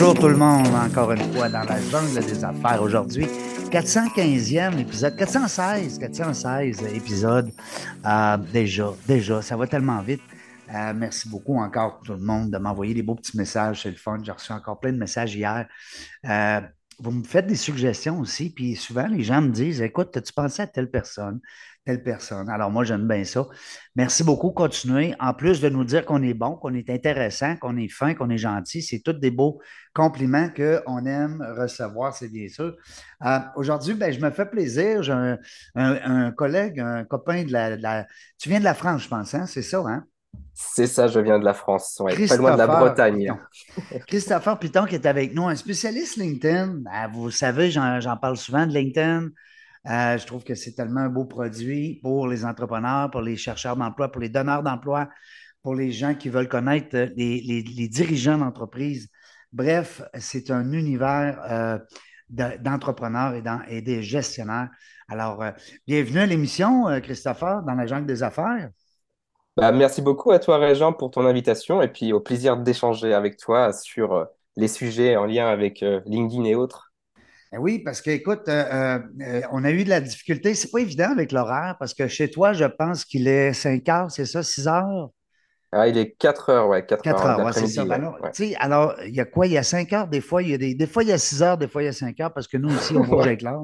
Bonjour tout le monde, encore une fois dans la jungle des affaires aujourd'hui. 415e épisode, 416, 416 épisode. Euh, déjà, déjà, ça va tellement vite. Euh, merci beaucoup encore tout le monde de m'envoyer des beaux petits messages, c'est le fun. J'ai reçu encore plein de messages hier. Euh, vous me faites des suggestions aussi, puis souvent les gens me disent Écoute, as-tu pensé à telle personne? Telle personne. Alors, moi, j'aime bien ça. Merci beaucoup. Continuez. En plus de nous dire qu'on est bon, qu'on est intéressant, qu'on est fin, qu'on est gentil, c'est tous des beaux compliments qu'on aime recevoir, c'est bien sûr. Euh, aujourd'hui, ben, je me fais plaisir. J'ai un, collègue, un copain de la, Tu viens de la France, je pense, hein? C'est ça, hein? C'est ça, je viens de la France, pas loin de la Bretagne. Christopher Piton qui est avec nous, un spécialiste LinkedIn. Ben, vous savez, j'en parle souvent de LinkedIn. Euh, je trouve que c'est tellement un beau produit pour les entrepreneurs, pour les chercheurs d'emploi, pour les donneurs d'emploi, pour les gens qui veulent connaître les, dirigeants d'entreprise. Bref, c'est un univers euh, d'entrepreneurs et, des gestionnaires. Alors, euh, bienvenue à l'émission, Christopher, dans la jungle des affaires. Bah, merci beaucoup à toi, Régent, pour ton invitation et puis au plaisir d'échanger avec toi sur les sujets en lien avec LinkedIn et autres. Ben oui, parce que, écoute, euh, euh, on a eu de la difficulté. C'est pas évident avec l'horaire parce que chez toi, je pense qu'il est 5 heures, c'est ça, 6 heures? Ah, il est 4 heures, ouais, 4, 4 heures. ouais, c'est ça. Alors, il y a quoi? Il y a 5 heures, des fois, il y a des, des fois, il y a 6 heures, des fois, il y a 5 heures parce que nous aussi, on bouge avec l'heure.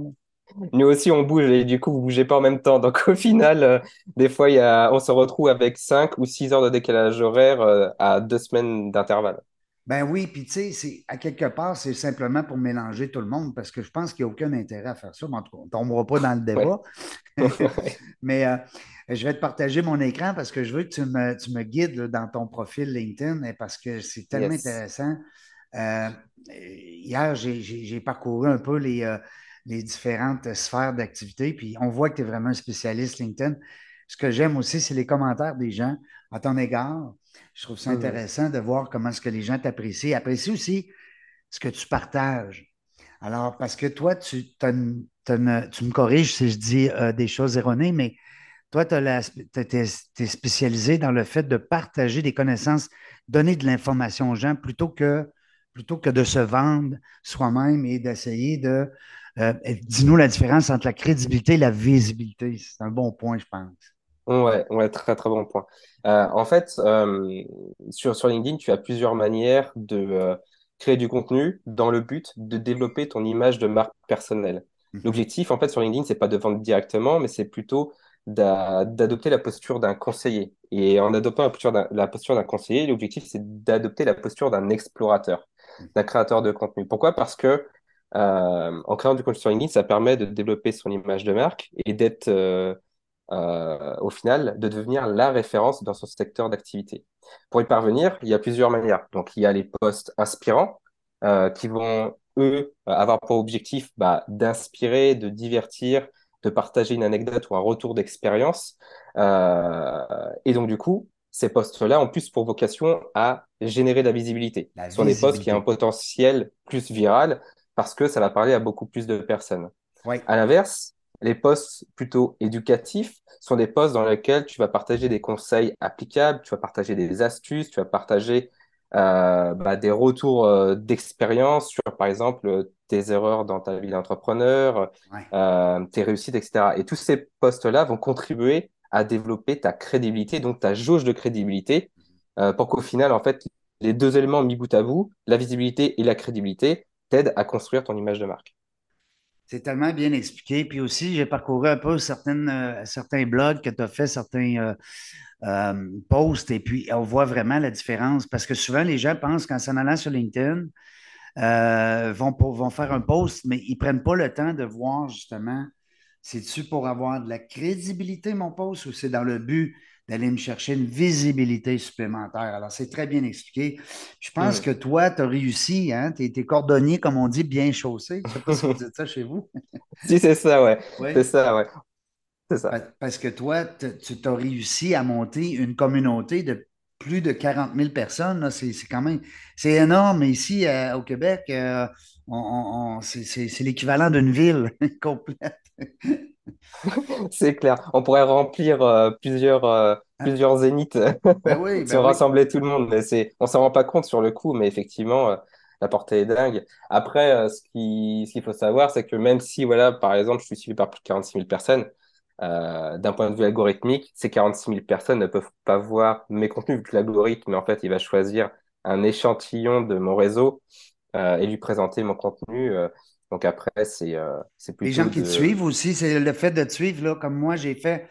Nous aussi, on bouge et du coup, vous ne bougez pas en même temps. Donc, au final, euh, des fois, il y a, on se retrouve avec 5 ou 6 heures de décalage horaire à deux semaines d'intervalle. Ben oui, puis tu sais, à quelque part, c'est simplement pour mélanger tout le monde parce que je pense qu'il n'y a aucun intérêt à faire ça. Mais en tout cas, on ne tombera pas dans le débat. Mais euh, je vais te partager mon écran parce que je veux que tu me, guides dans ton profil LinkedIn et parce que c'est tellement intéressant. Euh, hier, j'ai parcouru un peu les, euh, les différentes sphères d'activité, puis on voit que tu es vraiment un spécialiste LinkedIn. Ce que j'aime aussi, c'est les commentaires des gens à ton égard. Je trouve ça intéressant de voir comment est-ce que les gens t'apprécient. Apprécient aussi ce que tu partages. Alors, parce que toi, tu, tu me corriges si je dis euh, des choses erronées, mais toi, tu es, spécialisé dans le fait de partager des connaissances, donner de l'information aux gens plutôt que, plutôt que de se vendre soi-même et d'essayer de. Euh, dis-nous la différence entre la crédibilité et la visibilité. C'est un bon point, je pense. Ouais, ouais, très très bon point. Euh, en fait, euh, sur, sur LinkedIn, tu as plusieurs manières de euh, créer du contenu dans le but de développer ton image de marque personnelle. Mhm. L'objectif, en fait, sur LinkedIn, c'est pas de vendre directement, mais c'est plutôt d'adopter la posture d'un conseiller. Et en adoptant la posture d'un, la posture d'un conseiller, l'objectif, c'est d'adopter la posture d'un explorateur, mhm. d'un créateur de contenu. Pourquoi? Parce que en créant du contenu sur LinkedIn, ça permet de développer son image de marque et d'être euh, au final, de devenir la référence dans son secteur d'activité. Pour y parvenir, il y a plusieurs manières. Donc, il y a les postes inspirants euh, qui vont, eux, avoir pour objectif bah, d'inspirer, de divertir, de partager une anecdote ou un retour d'expérience. Euh, et donc, du coup, ces postes-là ont plus pour vocation à générer de la visibilité. Ce sont des postes qui ont un potentiel plus viral parce que ça va parler à beaucoup plus de personnes. Oui. À l'inverse, les postes plutôt éducatifs sont des postes dans lesquels tu vas partager des conseils applicables, tu vas partager des astuces, tu vas partager euh, bah, des retours euh, d'expérience sur, par exemple, tes erreurs dans ta vie d'entrepreneur, euh, tes réussites, etc. Et tous ces postes-là vont contribuer à développer ta crédibilité, donc ta jauge de crédibilité, pour qu'au final, en fait, les deux éléments mis bout à bout, la visibilité et la crédibilité, t'aident à construire ton image de marque. C'est tellement bien expliqué. Puis aussi, j'ai parcouru un peu euh, certains blogs que tu as fait, certains euh, euh, posts, et puis on voit vraiment la différence. Parce que souvent, les gens pensent qu'en s'en allant sur LinkedIn, vont, vont faire un post, mais ils ne prennent pas le temps de voir justement C'est-tu pour avoir de la crédibilité, mon poste, ou c'est dans le but d'aller me chercher une visibilité supplémentaire? Alors, c'est très bien expliqué. Je pense Hmm. que toi, tu as réussi, hein? Tu es, cordonnier, comme on dit, bien chaussé. Je ne sais pas si vous dites ça chez vous. Si, c'est ça, ouais. Oui. C'est ça, ouais. C'est ça. Pa- Parce que toi, tu as réussi à monter une communauté de plus de 40 000 personnes. C'est quand même, c'est énorme. Ici, euh, au Québec, euh, on- c'est l'équivalent d'une ville complète. C'est clair. On pourrait remplir euh, plusieurs, euh, Hein? plusieurs zéniths Ben oui, si ben on oui. rassemblait tout le monde. Mais c'est, on s'en rend pas compte sur le coup, mais effectivement, euh, la portée est dingue. Après, euh, ce qui, ce qu'il faut savoir, c'est que même si, voilà, par exemple, je suis suivi par plus de 46 000 personnes, d'un point de vue algorithmique, ces 46 000 personnes ne peuvent pas voir mes contenus, vu que l'algorithme, en fait, il va choisir un échantillon de mon réseau et lui présenter mon contenu. Donc après, c'est euh, c'est Les gens qui te suivent aussi, c'est le fait de te suivre, là, comme moi, j'ai fait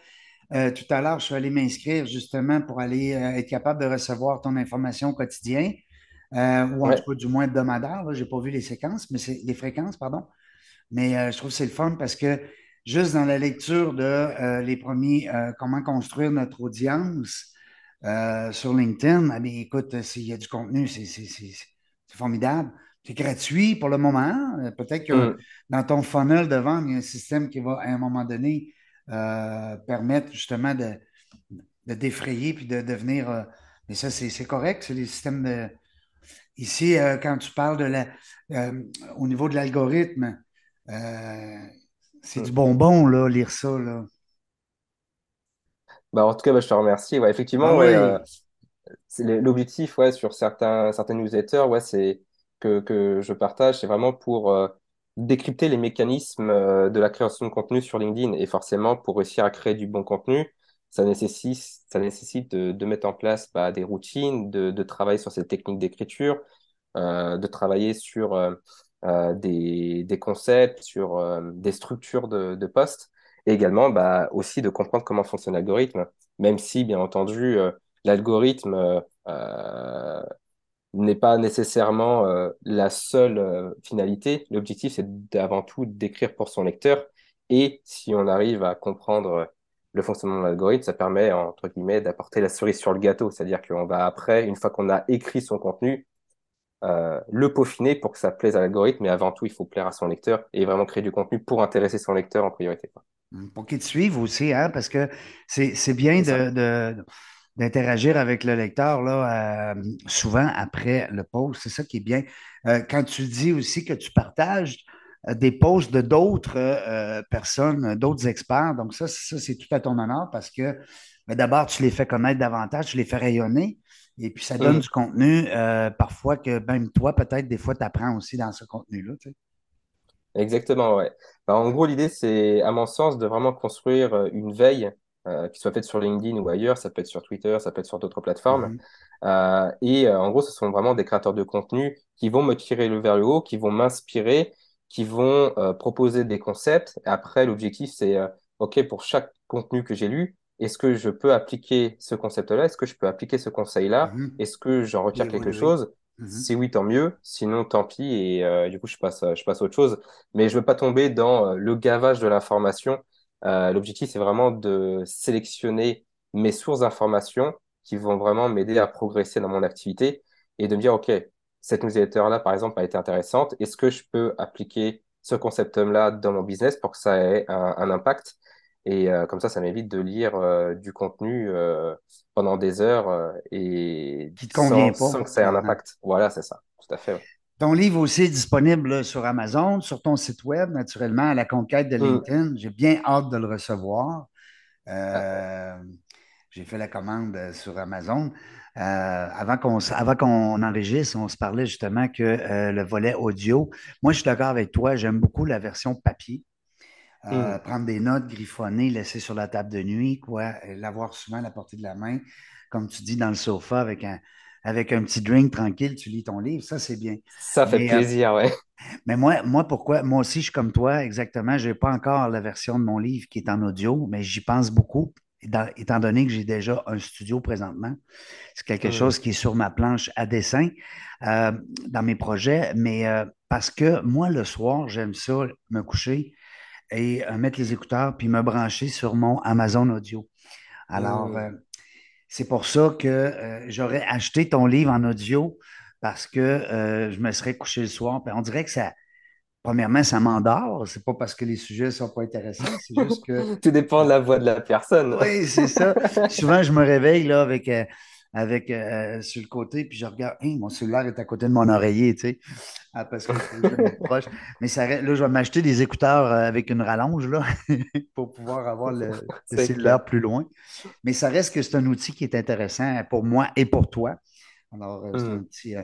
euh, tout à l'heure, je suis allé m'inscrire justement pour aller euh, être capable de recevoir ton information au quotidien, euh, ou en tout cas du moins hebdomadaire. Je n'ai pas vu les séquences, mais c'est les fréquences, pardon. Mais je trouve que c'est le fun parce que juste dans la lecture de les premiers comment construire notre audience sur LinkedIn, bien, écoute, s'il y a du contenu, c'est formidable. C'est gratuit pour le moment. Euh, Peut-être que Mm. dans ton funnel de vente, il y a un système qui va à un moment donné euh, permettre justement de, de défrayer puis de devenir. euh, mais ça, c'est correct. C'est les systèmes de. Ici, euh, quand tu parles de la, au niveau de l'algorithme, c'est du Mm. bonbon, là, lire ça, là. Bah, en tout cas, bah, je te remercie. Ouais, Ah effectivement, ouais, euh, oui. l'objectif ouais, sur certains, certains newsletters ouais, c'est que, que je partage, c'est vraiment pour euh, décrypter les mécanismes euh, de la création de contenu sur LinkedIn. Et forcément, pour réussir à créer du bon contenu, ça nécessite, ça nécessite de, de mettre en place bah, des routines, de, de travailler sur ces techniques d'écriture, euh, de travailler sur des, des concepts, sur des structures de, de posts, et également bah, aussi de comprendre comment fonctionne l'algorithme, même si, bien entendu, l'algorithme n'est pas nécessairement euh, la seule euh, finalité. L'objectif, c'est d'avant tout d'écrire pour son lecteur, et si on arrive à comprendre euh, le fonctionnement de l'algorithme, ça permet, entre guillemets, d'apporter la cerise sur le gâteau, c'est-à-dire qu'on va après, une fois qu'on a écrit son contenu, euh, le peaufiner pour que ça plaise à l'algorithme, mais avant tout, il faut plaire à son lecteur et vraiment créer du contenu pour intéresser son lecteur en priorité. quoi. Pour qu'ils te suivent aussi, hein, parce que c'est bien de- d'interagir avec le lecteur là, euh, souvent après le post. C'est ça qui est bien. Euh, quand tu dis aussi que tu partages euh, des posts de d'autres euh, personnes, d'autres experts, donc ça, ça c'est tout à ton honneur parce que ben, d'abord, tu les fais connaître davantage, tu les fais rayonner. Et puis, ça donne Mm. du contenu, parfois que même toi, peut-être, des fois, tu apprends aussi dans ce contenu-là. tu sais. Exactement, ouais. Bah, en gros, l'idée, c'est, à mon sens, de vraiment construire une veille euh, qui soit faite sur LinkedIn ou ailleurs. Ça peut être sur Twitter, ça peut être sur d'autres plateformes. Mhm. Euh, et euh, en gros, ce sont vraiment des créateurs de contenu qui vont me tirer le vers le haut, qui vont m'inspirer, qui vont proposer des concepts. Après, l'objectif, c'est, OK, pour chaque contenu que j'ai lu, est-ce que je peux appliquer ce concept-là? Est-ce que je peux appliquer ce conseil-là? Mhm. Est-ce que j'en retire quelque chose? Mhm. Si oui, tant mieux. Sinon, tant pis. Et du coup, je passe, je passe à autre chose. Mais je veux pas tomber dans le gavage de l'information. Euh, l'objectif, c'est vraiment de sélectionner mes sources d'informations qui vont vraiment m'aider à progresser dans mon activité et de me dire, OK, cette newsletter-là, par exemple, a été intéressante. Est-ce que je peux appliquer ce concept-là dans mon business pour que ça ait un, un impact? Et euh, comme ça, ça m'évite de lire euh, du contenu pendant des heures et Qui sans, que ça ait un impact. Voilà, c'est ça. Tout à fait. ouais. Ton livre aussi est disponible sur Amazon, sur ton site web, naturellement, à la conquête de Hmm. LinkedIn. J'ai bien hâte de le recevoir. Euh, j'ai fait la commande euh, sur Amazon. Euh, avant qu'on avant qu'on enregistre, on se parlait justement que euh, le volet audio, moi, je suis d'accord avec toi, j'aime beaucoup la version papier. Euh, prendre des notes, griffonner, laisser sur la table de nuit, quoi, l'avoir souvent à la portée de la main, comme tu dis, dans le sofa avec un, avec un petit drink tranquille, tu lis ton livre, ça c'est bien. Ça fait Mais, euh, plaisir, ouais. mais moi, moi, pourquoi? Moi aussi, je suis comme toi, exactement. Je n'ai pas encore la version de mon livre qui est en audio, mais j'y pense beaucoup, étant étant donné que j'ai déjà un studio présentement. C'est quelque Hmm. chose qui est sur ma planche à dessin euh, dans mes projets, mais euh, parce que moi, le soir, j'aime ça, me coucher et euh, mettre les écouteurs puis me brancher sur mon Amazon Audio. Alors, Hmm. C'est pour ça que euh, j'aurais acheté ton livre en audio parce que euh, je me serais couché le soir. On dirait que ça, premièrement, ça m'endort. C'est pas parce que les sujets sont pas intéressants, c'est juste que Tout dépend de la voix de la personne. oui, c'est ça. Souvent, je me réveille là avec, euh, avec euh, sur le côté, puis je regarde, Hey, mon cellulaire est à côté de mon oreiller, tu sais, Ah, parce que suis proche. Mais ça, reste- là, je vais m'acheter des écouteurs euh, avec une rallonge là, pour pouvoir avoir le, le C'est clair. cellulaire plus loin. Mais ça reste que c'est un outil qui est intéressant pour moi et pour toi. Alors, euh, c'est un Hmm. petit, euh,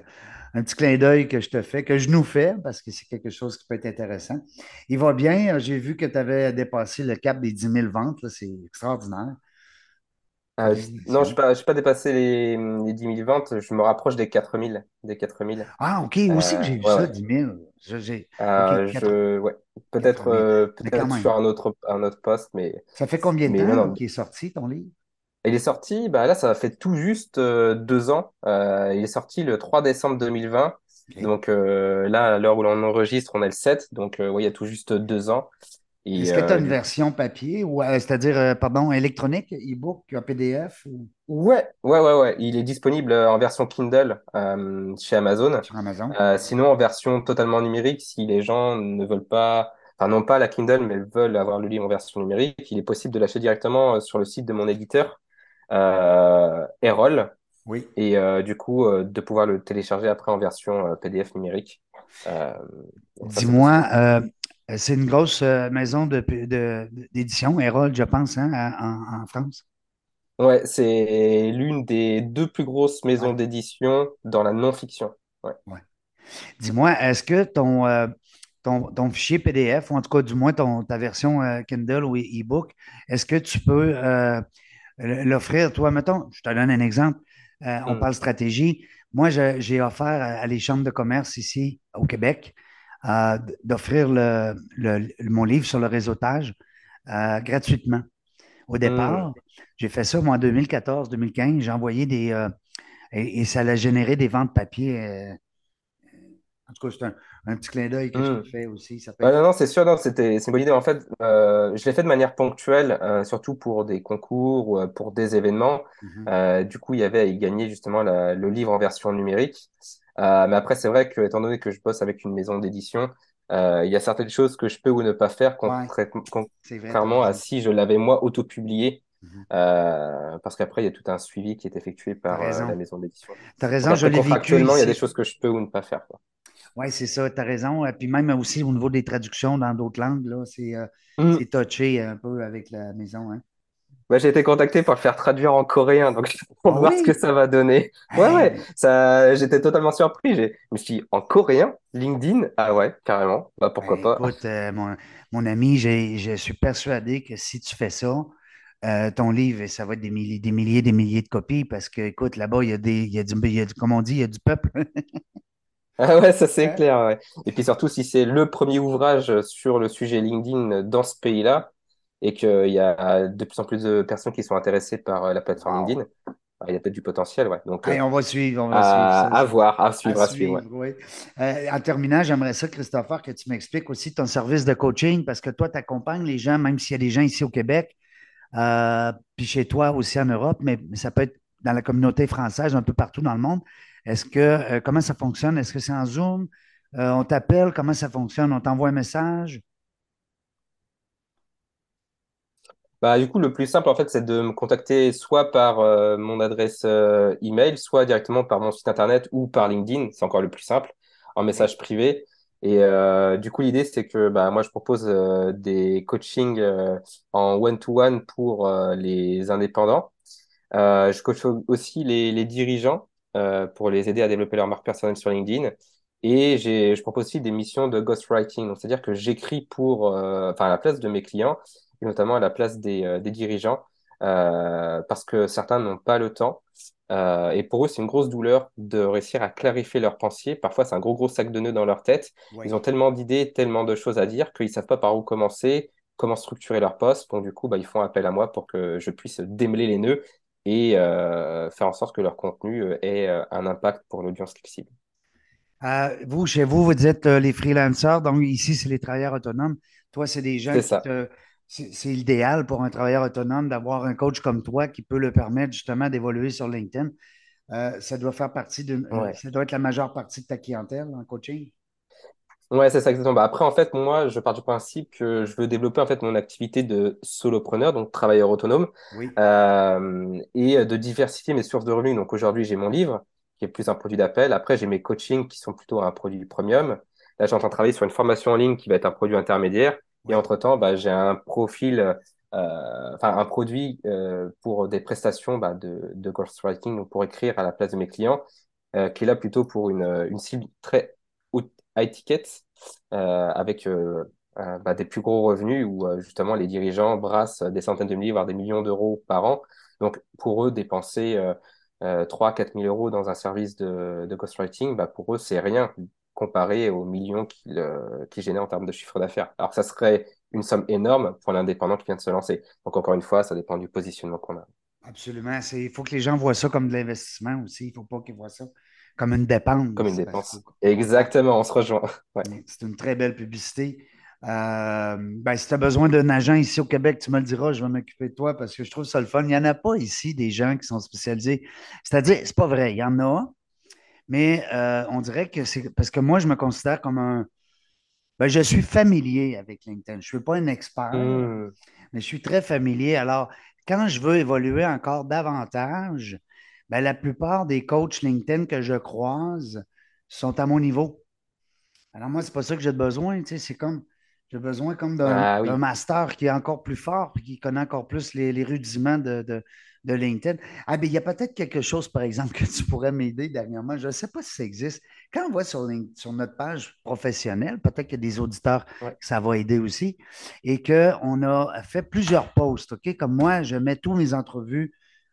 un petit clin d'œil que je te fais, que je nous fais, parce que c'est quelque chose qui peut être intéressant. Il va bien. J'ai vu que tu avais dépassé le cap des dix mille ventes. là. C'est extraordinaire. Euh, non, je Félicitations. n'ai pas, dépassé les, les 10 000 ventes, je me rapproche des 4 000. Des 4 000. Ah, OK, aussi que Euh, j'ai vu ouais, ça, ouais. dix mille. Je- j'ai- OK, Euh, je, ouais. Peut-être euh, Mais quand peut-être même. sur un autre, un autre poste, mais, Ça fait combien de mais non, temps non. qu'il est sorti, ton livre? Il est sorti, bah là, ça fait tout juste euh, deux ans. Euh, il est sorti le 3 décembre 2020. OK. Donc euh, là, à l'heure où l'on enregistre, on est le 7. Donc euh, ouais, il y a tout juste deux ans. Est-ce que tu as euh, une version papier ou, euh, c'est-à-dire, euh, pardon, électronique, e-book, PDF ou? Ouais, ouais, ouais, ouais. Il est disponible en version Kindle euh, chez Amazon. sur Amazon? Euh, sinon, en version totalement numérique, si les gens ne veulent pas, enfin, non pas la Kindle, mais veulent avoir le livre en version numérique, il est possible de l'acheter directement sur le site de mon éditeur, euh, Erol, Oui. et du coup, de pouvoir le télécharger après en version PDF numérique. Dis-moi, c'est une grosse euh, maison de, de- d'édition, Herald, je pense, hein, en, en France. Ouais, c'est l'une des deux plus grosses maisons Ouais, d'édition dans la non-fiction. Ouais. ouais. Dis-moi, est-ce que ton, euh, ton, ton fichier PDF, ou en tout cas, du moins ton, ta version euh, Kindle ou e-book, est-ce que tu peux euh, l'offrir, toi, mettons, je te donne un exemple, Euh, on Hmm. parle stratégie. Moi, j'ai offert à, à les chambres de commerce ici au Québec euh, d'offrir le, le- mon livre sur le réseautage euh, gratuitement. Au Hmm. départ, j'ai fait ça, moi, en 2014-2015. J'ai envoyé des. euh, et, et ça a généré des ventes papier. en tout cas, c'est un, un petit clin d'œil que je te Hmm. fais aussi. Ça peut Ouais, être. non, non, c'est sûr, c'était, c'est une bonne idée. En fait, je l'ai fait de manière ponctuelle, surtout pour des concours ou pour des événements. Mhm. Euh, du coup, il y avait à y gagner justement la- le livre en version numérique. Euh, mais après, c'est vrai que, étant donné que je bosse avec une maison d'édition, euh, il y a certaines choses que je peux ou ne pas faire, Ouais, vrai, contrairement à si je l'avais moi auto-publié. Mhm. Euh, parce qu'après, il y a tout un suivi qui est effectué par euh, la maison d'édition. Tu as Donc raison, je après, l'ai vécu il y a des choses que je peux ou ne pas faire. Oui, c'est ça, tu as raison. Et puis même aussi au niveau des traductions dans d'autres langues, là, c'est euh, c'est touché un peu avec la maison. Hein. Bah, j'ai été contacté pour le faire traduire en coréen, donc on Ah voir ce que ça va donner. Ouais, ouais, ça, j'étais totalement surpris. Je me suis dit, en coréen, LinkedIn, ah ouais, carrément, bah pourquoi pas. écoute, euh, mon, mon ami, je suis persuadé que si tu fais ça, euh, ton livre, ça va être des milliers, des milliers, des milliers de copies parce que, écoute, là-bas, il y a des, il y a du, il y a du- comme on dit, il y a du peuple. Ah ouais, ça c'est clair, ouais. Et puis surtout, si c'est le premier ouvrage sur le sujet LinkedIn dans ce pays-là, et qu'il y a de plus en plus de personnes qui sont intéressées par euh, la plateforme Wow! LinkedIn, bah, il y a peut-être du potentiel, ouais. Donc, euh, on va suivre, on va suivre à, ça. à voir, à suivre, à suivre, ouais. suivre. Euh, en terminant, j'aimerais ça, Christopher, que tu m'expliques aussi ton service de coaching parce que toi, tu accompagnes les gens, même s'il y a des gens ici au Québec, euh, puis chez toi aussi en Europe, mais, mais ça peut être dans la communauté française, un peu partout dans le monde. Est-ce que, euh, comment ça fonctionne? Est-ce que c'est en Zoom? On t'appelle? Comment ça fonctionne? On t'envoie un message? Bah, du coup, le plus simple, en fait, c'est de me contacter soit par euh, mon adresse euh, email, soit directement par mon site internet ou par LinkedIn. C'est encore le plus simple, en message privé. Et euh, du coup, l'idée, c'est que bah, moi, je propose euh, des coachings euh, en one-to-one pour euh, les indépendants. Euh, je coach au- aussi les, les dirigeants euh, pour les aider à développer leur marque personnelle sur LinkedIn. Et j'ai, je propose aussi des missions de ghostwriting. Donc, c'est-à-dire que j'écris pour, euh, enfin, à la place de mes clients, et notamment à la place des, euh, des dirigeants, euh, parce que certains n'ont pas le temps. Euh, et pour eux, c'est une grosse douleur de réussir à clarifier leurs pensées. Parfois, c'est un gros, gros sac de nœuds dans leur tête. Ils ont tellement d'idées, tellement de choses à dire qu'ils savent pas par où commencer, comment structurer leur poste. Donc, du coup, bah, ils font appel à moi pour que je puisse démêler les nœuds et euh, faire en sorte que leur contenu ait un impact pour l'audience qu'ils ciblent. Euh, vous, chez vous, vous euh, les freelancers, donc ici, c'est les travailleurs autonomes. Toi, c'est des gens qui te. C'est idéal pour un travailleur autonome d'avoir un coach comme toi qui peut le permettre justement d'évoluer sur LinkedIn. Euh, ça doit faire partie d'une. euh, Ouais. ça doit être la majeure partie de ta clientèle en coaching? Ouais, c'est ça exactement. Bah, après, en fait, moi, je pars du principe que je veux développer en fait mon activité de solopreneur, donc travailleur autonome, Oui. euh, et de diversifier mes sources de revenus. Donc aujourd'hui, j'ai mon livre, qui est plus un produit d'appel. Après, j'ai mes coachings qui sont plutôt un produit premium. Là, j'ai en train de travailler sur une formation en ligne qui va être un produit intermédiaire. Et entre-temps, bah, j'ai un profil, euh, enfin un produit euh, pour des prestations bah, de, de ghostwriting, donc pour écrire à la place de mes clients, euh, qui est là plutôt pour une, une cible très haute high ticket, avec euh, bah, des plus gros revenus où euh, justement les dirigeants brassent des centaines de milliers, voire des millions d'euros par an. Donc pour eux, dépenser euh, 3-4 000 euros dans un service de, de ghostwriting, bah, pour eux, c'est rien comparé aux millions euh, qu'ils génèrent en termes de chiffre d'affaires. Alors ça serait une somme énorme pour l'indépendant qui vient de se lancer. Donc encore une fois, ça dépend du positionnement qu'on a. Absolument. Il faut que les gens voient ça comme de l'investissement aussi. Il ne faut pas qu'ils voient ça comme une Comme une dépense. Dépense. Exactement, on se rejoint. Ouais. c'est une très belle publicité. Euh, ben, si tu as besoin d'un agent ici au Québec, tu me le diras, je vais m'occuper de toi parce que je trouve ça le fun. Il n'y en a pas ici des gens qui sont spécialisés. C'est-à-dire, c'est pas vrai, il y en a, mais euh, on dirait que c'est parce que moi, je me considère comme un. Ben, je suis familier avec LinkedIn. Je ne suis pas un expert, Hmm. mais je suis très familier. Alors, quand je veux évoluer encore davantage, ben, la plupart des coachs LinkedIn que je croise sont à mon niveau. Alors, moi, c'est pas ça que j'ai besoin. Tu sais, c'est comme, j'ai besoin comme d'un Ah d'un oui. master qui est encore plus fort puis qui connaît encore plus les, les rudiments de, de, de LinkedIn. Ah, ben, il y a peut-être quelque chose, par exemple, que tu pourrais m'aider dernièrement. Je ne sais pas si ça existe. Quand on voit sur, sur notre page professionnelle, peut-être qu'il y a des auditeurs Ouais. que ça va aider aussi, et qu'on a fait plusieurs posts, OK? Comme moi, je mets tous mes entrevues,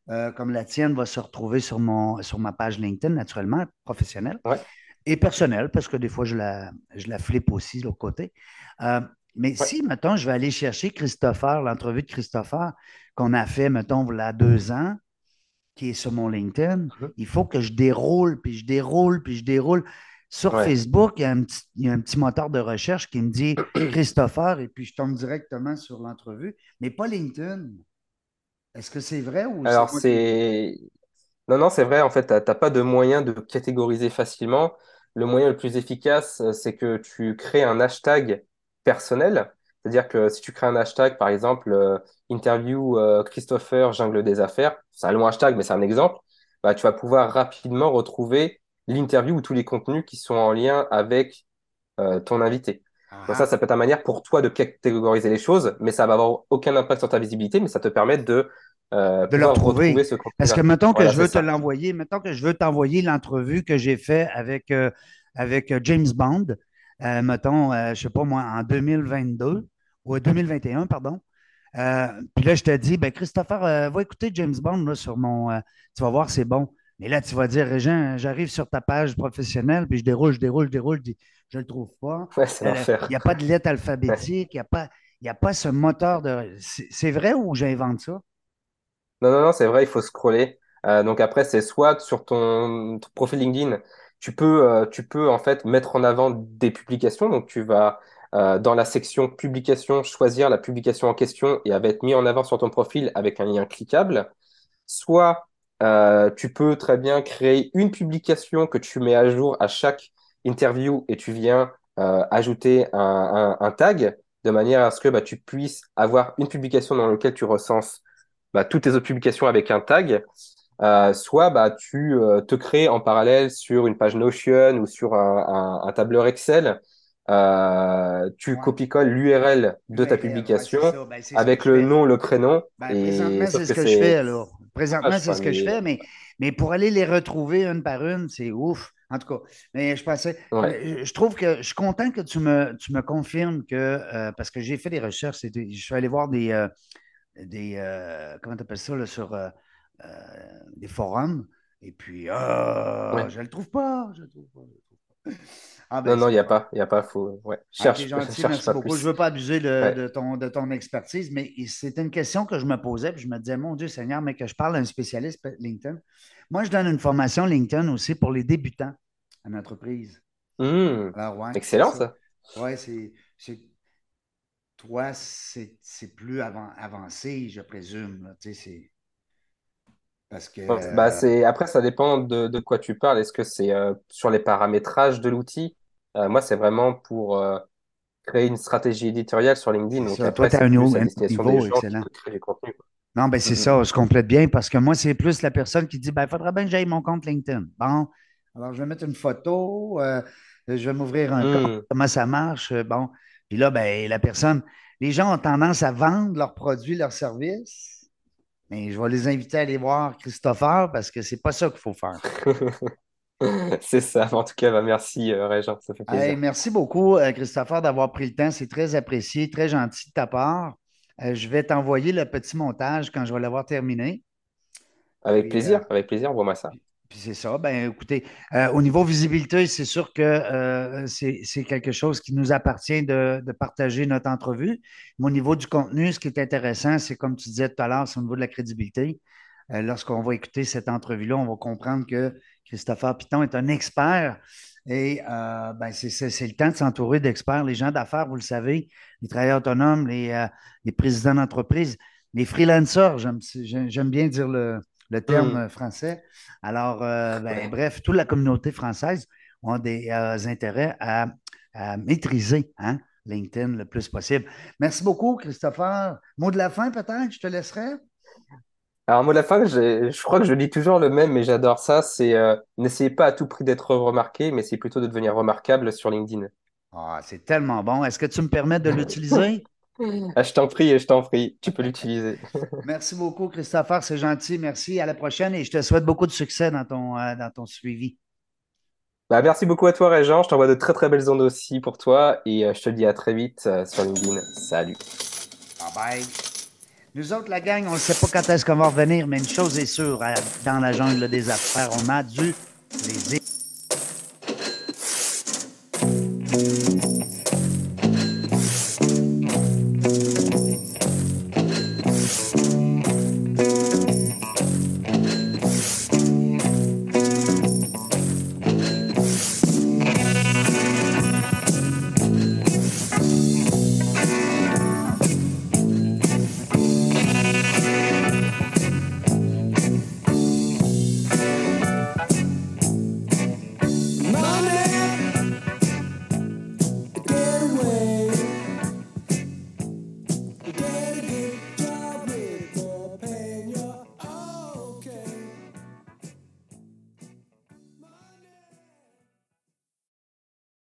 euh, comme la tienne va se retrouver sur, mon, sur ma page LinkedIn, naturellement, professionnelle Ouais. et personnelle, parce que des fois, je la, je la flippe aussi de l'autre côté. Euh, mais Ouais. si, mettons, je vais aller chercher Christopher, l'entrevue de Christopher qu'on a fait, mettons, il y a deux ans, qui est sur mon LinkedIn, Mhm. il faut que je déroule, puis je déroule, puis je déroule. Sur Ouais. Facebook, il y a un petit, il y a un petit moteur de recherche qui me dit Christopher, et puis je tombe directement sur l'entrevue, mais pas LinkedIn. Est-ce que c'est vrai ou Alors c'est Non, non, c'est vrai, en fait, t'as t'as pas de moyen de catégoriser facilement. Le moyen le plus efficace, euh, c'est que tu crées un hashtag personnel. C'est-à-dire que si tu crées un hashtag, par exemple, euh, interview euh, Christopher Jungle des Affaires, c'est un long hashtag, mais c'est un exemple, bah, tu vas pouvoir rapidement retrouver l'interview ou tous les contenus qui sont en lien avec euh, ton invité. Ah, Donc ça, ah. ça peut être ta manière pour toi de catégoriser les choses, mais ça va avoir aucun impact sur ta visibilité, mais ça te permet de euh, de le retrouver retrouver. ce Parce que mettons que Voilà, je veux te ça. l'envoyer, mettons que je veux t'envoyer l'entrevue que j'ai fait avec, euh, avec James Bond, euh, mettons, euh, je sais pas moi, en 2022 ou 2021, pardon. Euh, puis là, je te dis, ben Christopher, va écouter James Bond là, sur mon. tu vas voir, c'est bon. Mais là, tu vas dire, Régent, j'arrive sur ta page professionnelle, puis je déroule, je déroule, je déroule, je dis, je ne le trouve pas. Ouais, Il n'y a pas de lettre alphabétique, il n'y a pas, y a pas ce moteur de. C'est c'est vrai ou j'invente ça? Non, non, non, c'est vrai, il faut scroller. Euh, donc après, c'est soit sur ton, ton profil LinkedIn, tu peux, euh, tu peux en fait mettre en avant des publications. Donc tu vas euh, dans la section publication choisir la publication en question et elle va être mise en avant sur ton profil avec un lien cliquable. Soit euh, tu peux très bien créer une publication que tu mets à jour à chaque interview et tu viens euh, ajouter un, un, un tag de manière à ce que bah, tu puisses avoir une publication dans laquelle tu recenses bah, toutes tes autres publications avec un tag. Euh, soit bah, tu euh, te crées en parallèle sur une page Notion ou sur un, un, un tableur Excel. Euh, tu Ouais. copies-colles l'URL de ta ouais, publication. Ben, avec le nom, le prénom. Ben, Et présentement, sauf c'est ce que je fais, là. Présentement, c'est ce que je Mais fais, mais, mais pour aller les retrouver une par une, c'est ouf. En tout cas, mais je pensais, ouais, je trouve que je suis content que tu me, tu me confirmes que, euh, parce que j'ai fait des recherches, je suis allé voir des, euh, des euh, comment tu appelles ça, là, sur des forums, et puis, euh, ouais. je le trouve pas, je le trouve pas, je le trouve pas. Ah ben, Non, non, il n'y a pas, il y a pas, faut, ouais. Ah, Cherche, gentil, cherche merci pas beaucoup. Je ne veux pas abuser de, Ouais, de ton, de ton expertise, mais c'est une question que je me posais, puis je me disais, mon Dieu Seigneur, mais que je parle à un spécialiste LinkedIn. Moi, je donne une formation LinkedIn aussi pour les débutants en entreprise. Alors, ouais, c'est Excellent, ça. ça. Ouais, c'est, toi, c'est, plus avan- avancé, je présume. Tu sais, c'est parce que Ouais, Bah, euh, c'est... Après, ça dépend de, de quoi tu parles. Est-ce que c'est euh, sur les paramétrages de l'outil? Euh, moi, c'est vraiment pour euh, créer une stratégie éditoriale sur LinkedIn. c'est Donc ça. Toi, après, tu as c'est un niveau, un niveau excellent. du contenu. Non, ben c'est ça, je complète bien parce que moi, c'est plus la personne qui dit ben, il faudrait bien que j'aille mon compte LinkedIn. Bon, alors je vais mettre une photo, euh, je vais m'ouvrir un compte, mm. Mm. comment ça marche. euh, Bon, puis là, ben, la personne, les gens ont tendance à vendre leurs produits, leurs services, mais je vais les inviter à aller voir Christopher parce que c'est pas ça qu'il faut faire. C'est ça. En tout cas, bah, merci, euh, Régent. Ça fait plaisir. merci beaucoup, euh, Christopher, d'avoir pris le temps. C'est très apprécié, très gentil de ta part. Euh, je vais t'envoyer le petit montage quand je vais l'avoir terminé. Avec Puis, euh, plaisir. Avec plaisir. Envoie-moi ça. Puis c'est ça. Ben, écoutez, euh, au niveau visibilité, c'est sûr que euh, c'est quelque chose qui nous appartient de, de partager notre entrevue. Mais au niveau du contenu, ce qui est intéressant, c'est comme tu disais tout à l'heure, c'est au niveau de la crédibilité. Euh, lorsqu'on va écouter cette entrevue-là, on va comprendre que Christopher Piton est un expert. Et euh, ben, c'est le temps de s'entourer d'experts. Les gens d'affaires, vous le savez, les travailleurs autonomes, les, euh, les présidents d'entreprise, les freelancers, j'aime bien dire le, le terme Mm. euh, français. Alors, euh, ben, Ouais. bref, toute la communauté française a des euh, intérêts à, à maîtriser hein, LinkedIn le plus possible. Merci beaucoup, Christopher. Mot de la fin, peut-être, je te laisserai. Alors, mot de la fin, je crois que je dis toujours le même, mais j'adore ça. C'est euh, n'essayez pas à tout prix d'être remarqué, mais c'est plutôt de devenir remarquable sur LinkedIn. Ah, c'est tellement bon. Est-ce que tu me permets de l'utiliser? Ah, je t'en prie, je t'en prie. Tu peux l'utiliser. Merci beaucoup, Christopher. C'est gentil. Merci. À la prochaine et je te souhaite beaucoup de succès dans ton, euh, dans ton suivi. Bah, merci beaucoup à toi, Régent. Je t'envoie de très très belles ondes aussi pour toi et euh, je te dis à très vite euh, sur LinkedIn. Salut. Bye bye. Nous autres, la gang, on ne sait pas quand est-ce qu'on va revenir, mais une chose est sûre, dans la jungle des affaires, on a du